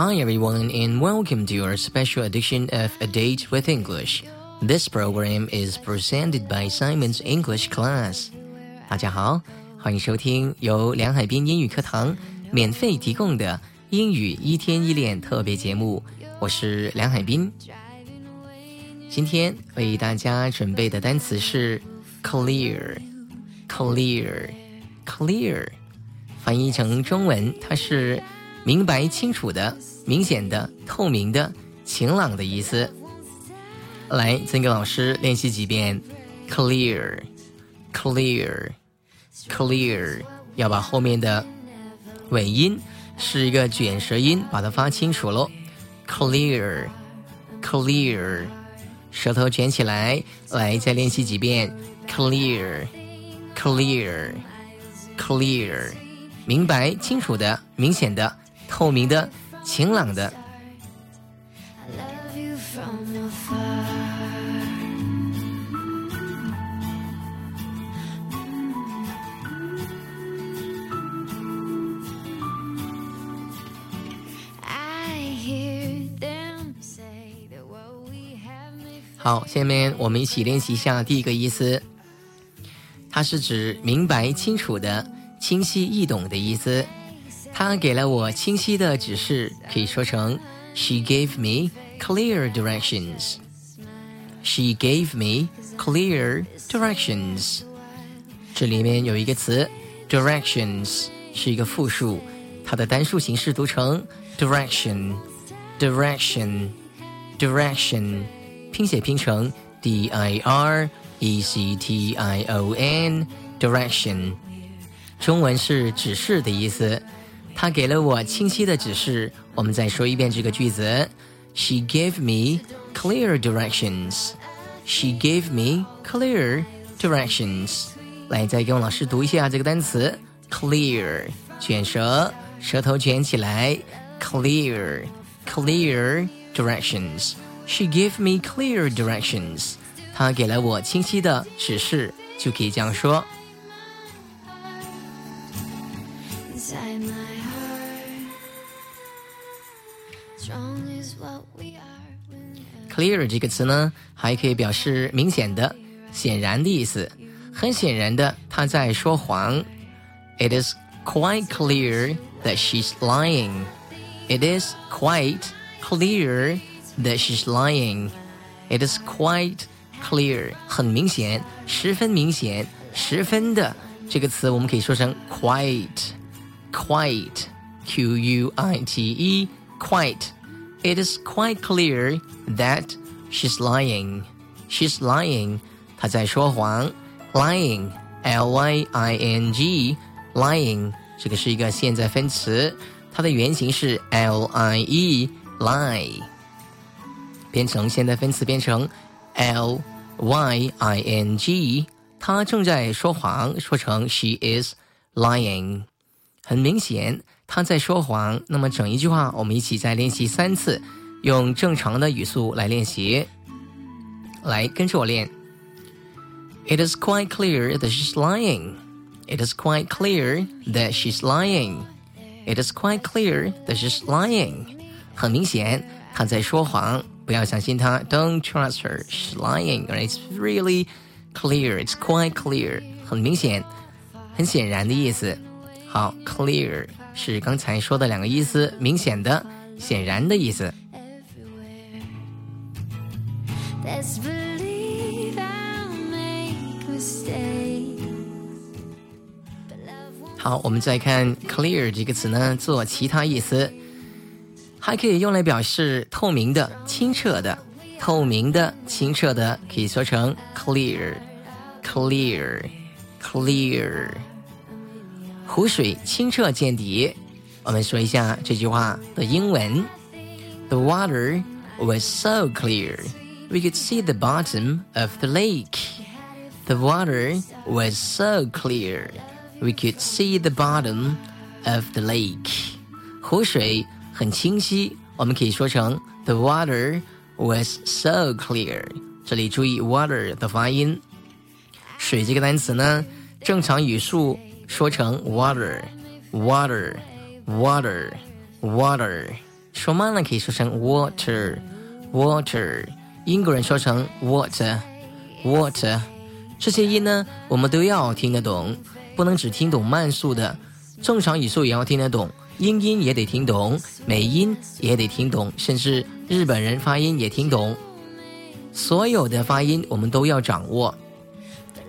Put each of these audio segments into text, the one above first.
Hi everyone and welcome to our special edition of A Date with English. This program is presented by Simon's English Class. 大家好，欢迎收听由梁海滨英语课堂免费提供的英语一天一练特别节目。我是梁海滨。今天为大家准备的单词是 clear，clear，clear，翻译成中文，它是 明白、清楚的、明显的、透明的、晴朗的意思。来，再跟老师练习几遍：clear，clear，clear，要把后面的尾音是一个卷舌音，把它发清楚喽。clear，clear，舌头卷起来，来再练习几遍：clear，clear，clear，明白、清楚的、明显的。透明的、晴朗的。好，下面我们一起练习一下第一个意思。它是指明白、清楚的、清晰易懂的意思。他给了我清晰的指示，可以说成 She gave me clear directions. She gave me clear directions. 这里面有一个词 directions 是一个复数，它的单数形式读成 direction direction direction，拼写拼成 d i r e c t i o n direction，中文是指示的意思。 他给了我清晰的指示。我们再说一遍这个句子：She gave me clear directions. She gave me clear directions. 来，再跟我老师读一下这个单词：clear，卷舌，舌头卷起来；clear，clear directions. She gave me clear directions. 她给了我清晰的指示，就可以这样说。 Clear 这个词呢，还可以表示明显的、显然的意思。很显然的，他在说谎。It is quite clear that she's lying. It is quite clear that she's lying. It is quite clear，很明显，十分明显，十分的。这个词我们可以说成 quite，quite，q u i t e，quite。 It is quite clear that she's lying. She's lying. 她在说谎。Lying, L-Y-I-N-G, lying 这个是一个现在分词，它的原型是 L-I-E, lie，变成现在分词变成 L-Y-I-N-G，她正在说谎，说成 she is lying。很明显。 他在说谎。那么整一句话，我们一起再练习三次，用正常的语速来练习。来，跟着我练。It is quite clear that she's lying. It is quite clear that she's lying. It is quite clear that she's lying. 很明显，她在说谎，不要相信她。Don't trust her. She's lying. It's really clear. It's quite clear. 很明显，很显然的意思。好，clear。 是刚才说的两个意思，明显的、显然的意思。好，我们再看 clear 这个词呢，做其他意思，还可以用来表示透明的、清澈的、透明的、清澈的，可以说成 clear，clear，clear。湖水清澈见底。我们说一下这句话的英文：The water was so clear we could see the bottom of the lake. The water was so clear we could see the bottom of the lake. 湖水很清晰，我们可以说成 The water was so clear。这里注意 water 的发音。水这个单词呢，正常语速。 说成 water，water，water，water，说慢了可以说成 water，water。英国人说成 water，water。这些音呢，我们都要听得懂，不能只听懂慢速的，正常语速也要听得懂，英音也得听懂，美音也得听懂，甚至日本人发音也听懂。所有的发音我们都要掌握。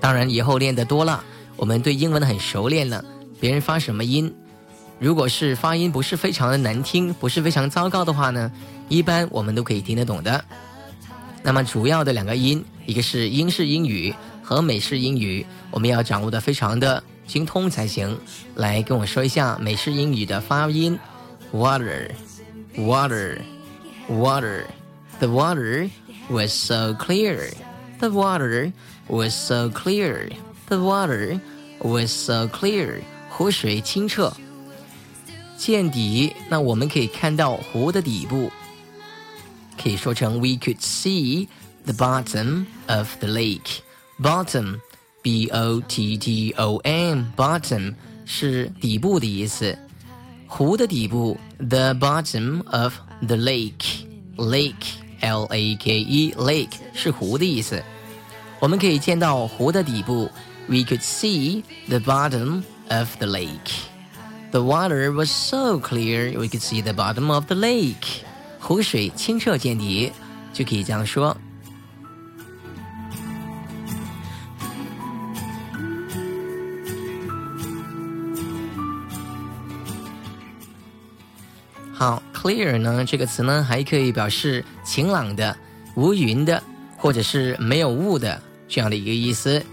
当然，以后练得多了，我们对英文很熟练了。别人发什么音，如果是发音不是非常的难听，不是非常糟糕的话呢，一般我们都可以听得懂的。那么主要的两个音，一个是英式英语。和美式英语，我们要掌握的非常的精通才行。来跟我说一下美式英语的发音：water，water，water。The water was so clear. The water was so clear. The water was so clear. 湖水清澈。见底，那我们可以看到湖的底部，可以说成 We could see the bottom of the lake. Bottom, b-o-t-t-o-m, bottom 是底部的意思。湖的底部，the bottom of the lake, lake, l-a-k-e, lake 是湖的意思。我们可以见到湖的底部 ，we could see the bottom of the lake. The water was so clear, we could see the bottom of the lake. 湖水清澈见底，就可以这样说。好，clear 呢这个词呢还可以表示晴朗的、无云的，或者是没有雾的这样的一个意思。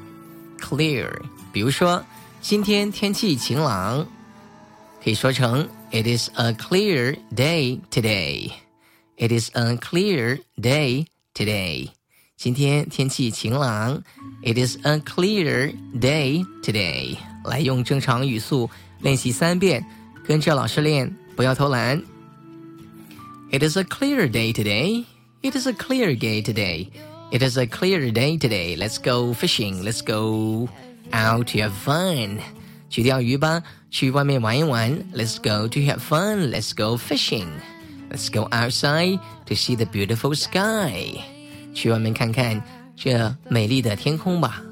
clear，比如说今天天气晴朗，可以说成 It is a clear day today. It is a clear day today. 今天天气晴朗，It is a clear day today. 来用正常语速练习三遍，跟着老师练，不要偷懒。It is a clear day today. It is a clear day today. It is a clear day today. Let's go fishing. Let's go out to have fun. 去钓鱼吧，去外面玩一玩。Let's go to have fun. Let's go fishing. Let's go outside to see the beautiful sky. 去外面看看这美丽的天空吧。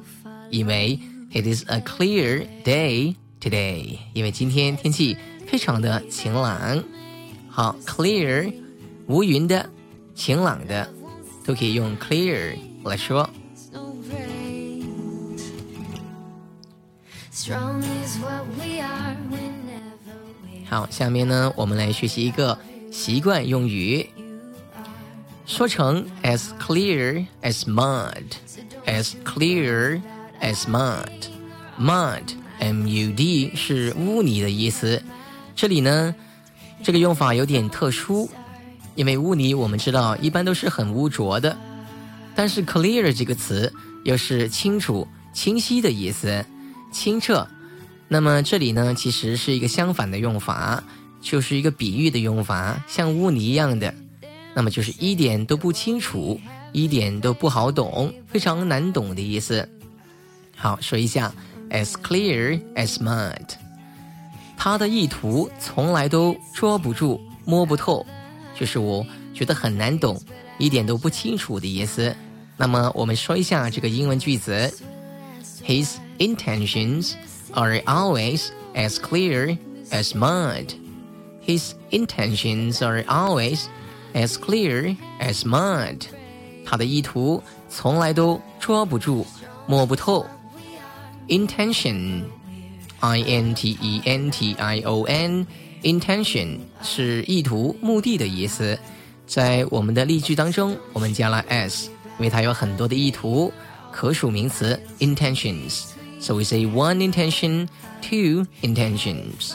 因为 it is a clear day today. 因为今天天气非常的晴朗。好，clear。无云的、晴朗的， 都可以用 clear 来说。好，下面呢，我们来学习一个习惯用语，说成 as clear as mud，as clear as mud，mud，m-u-d 是污泥的意思。这里呢，这个用法有点特殊。因为污泥我们知道一般都是很污浊的，但是 clear 这个词又是清楚、清晰的意思，清澈。那么这里呢，其实是一个相反的用法，就是一个比喻的用法，像污泥一样的，那么就是一点都不清楚，一点都不好懂，非常难懂的意思。好，说一下 as clear as mud，它的意图从来都捉不住、摸不透。就是我觉得很难懂，一点都不清楚的意思。那么我们说一下这个英文句子：His intentions are always as clear as mud. His intentions are always as clear as mud. 他的意图从来都捉不住、摸不透。Intention, I-N-T-E-N-T-I-O-N. Intention 是意图、目的的意思，在我们的例句当中，我们加了 s，因为它有很多的意图，可数名词 intentions。So we say one intention, two intentions.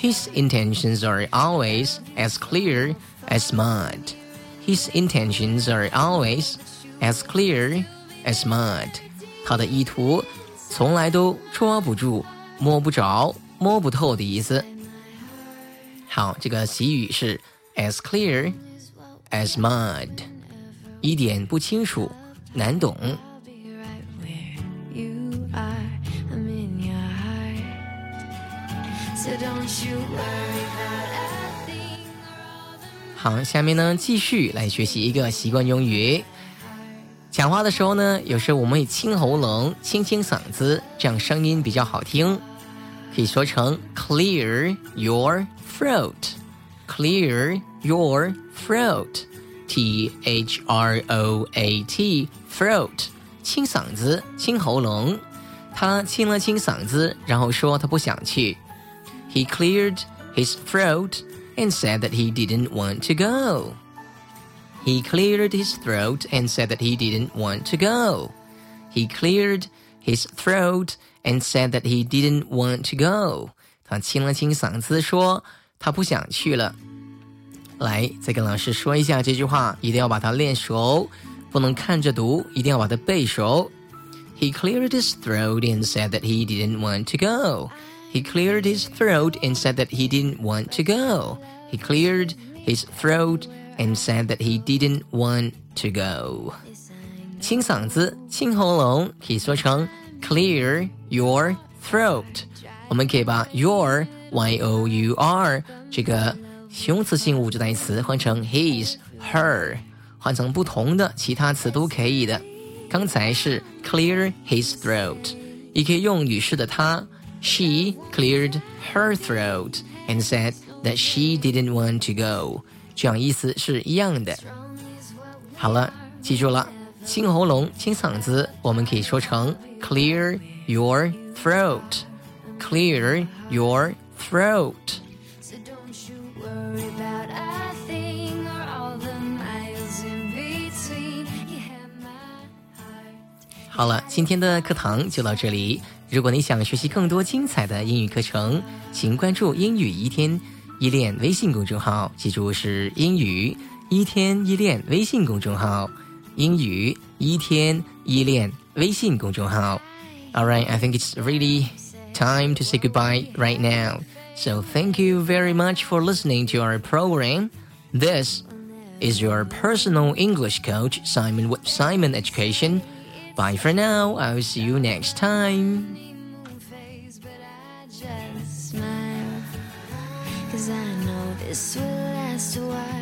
His intentions are always as clear as mud. His intentions are always as clear as mud. 他的意图从来都捉不住、摸不着、摸不透的意思。 好，这个习语是 as clear as mud，一点不清楚，难懂。好，下面呢继续来学习一个习惯用语。讲话的时候呢，有时候我们会清喉咙、清清嗓子，这样声音比较好听。可以说成 clear your throat。clear your throat。T H R O A T throat，清嗓子、清喉咙。他清了清嗓子，然后说他不想去。He cleared his throat and said that he didn't want to go. He cleared his throat and said that he didn't want to go. He cleared his throat and said that he didn't want to go. 他清了清嗓子，说他不想去了。来，再跟老师说一下这句话，一定要把它练熟，不能看着读，一定要把它背熟。He cleared his throat and said that he didn't want to go. He cleared his throat and said that he didn't want to go. He cleared his throat and said that he didn't want to go. 清嗓子、清喉咙可以说成 clear your throat。我们可以把 your y o u r 这个形容词性物主代词换成 his her，换成不同的其他词都可以的。刚才是 clear his throat，也可以用女士的她。She cleared her throat and said that she didn't want to go。这样意思是一样的。好了，记住了，清喉咙、清嗓子，我们可以说成。Clear your throat，clear your throat。好了，今天的课堂就到这里。如果你想学习更多精彩的英语课程，请关注“英语一天一练”微信公众号，记住是“英语一天一练”微信公众号，“英语一天一练”微信公众号。All right, I think it's really time to say goodbye right now. So thank you very much for listening to our program. This is your personal English coach, Simon with Simon Education. Bye for now. I will see you next time. Cause I know this will last a while. Understand